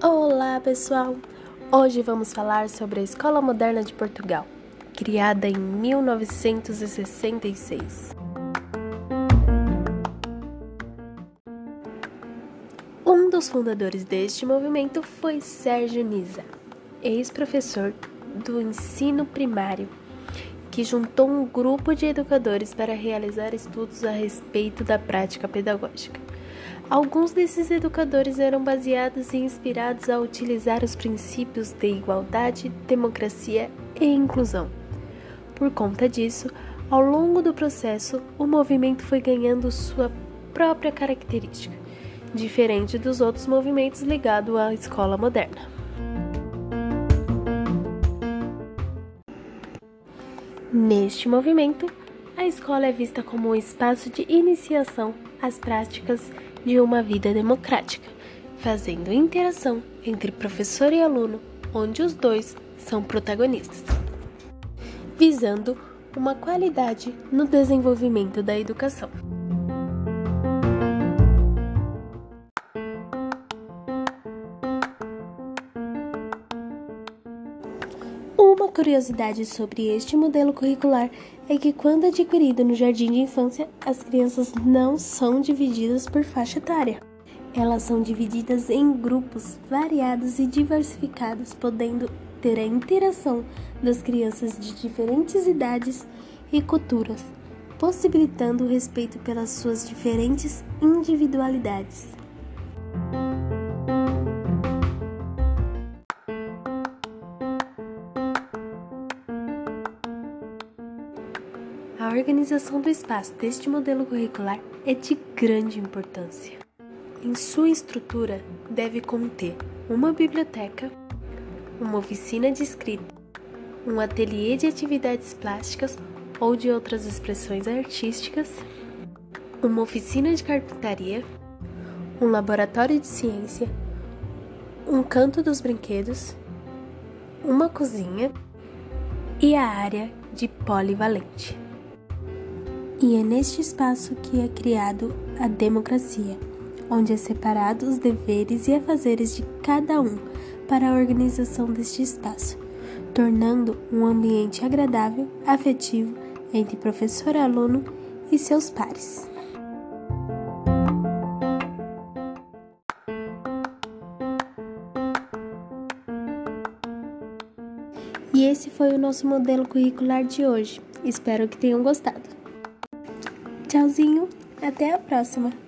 Olá, pessoal! Hoje vamos falar sobre a Escola Moderna de Portugal, criada em 1966. Um dos fundadores deste movimento foi Sérgio Nisa, ex-professor do ensino primário, que juntou um grupo de educadores para realizar estudos a respeito da prática pedagógica. Alguns desses educadores eram baseados e inspirados a utilizar os princípios de igualdade, democracia e inclusão. Por conta disso, ao longo do processo, o movimento foi ganhando sua própria característica, diferente dos outros movimentos ligados à escola moderna. Neste movimento, a escola é vista como um espaço de iniciação às práticas de uma vida democrática, fazendo interação entre professor e aluno, onde os dois são protagonistas, visando uma qualidade no desenvolvimento da educação. Curiosidade sobre este modelo curricular é que, quando adquirido no jardim de infância, as crianças não são divididas por faixa etária. Elas são divididas em grupos variados e diversificados, podendo ter a interação das crianças de diferentes idades e culturas, possibilitando o respeito pelas suas diferentes individualidades. A organização do espaço deste modelo curricular é de grande importância. Em sua estrutura, deve conter uma biblioteca, uma oficina de escrita, um ateliê de atividades plásticas ou de outras expressões artísticas, uma oficina de carpintaria, um laboratório de ciência, um canto dos brinquedos, uma cozinha e a área de polivalente. E é neste espaço que é criado a democracia, onde é separado os deveres e afazeres de cada um para a organização deste espaço, tornando um ambiente agradável, afetivo entre professor, aluno e seus pares. E esse foi o nosso modelo curricular de hoje. Espero que tenham gostado. Tchauzinho, até a próxima!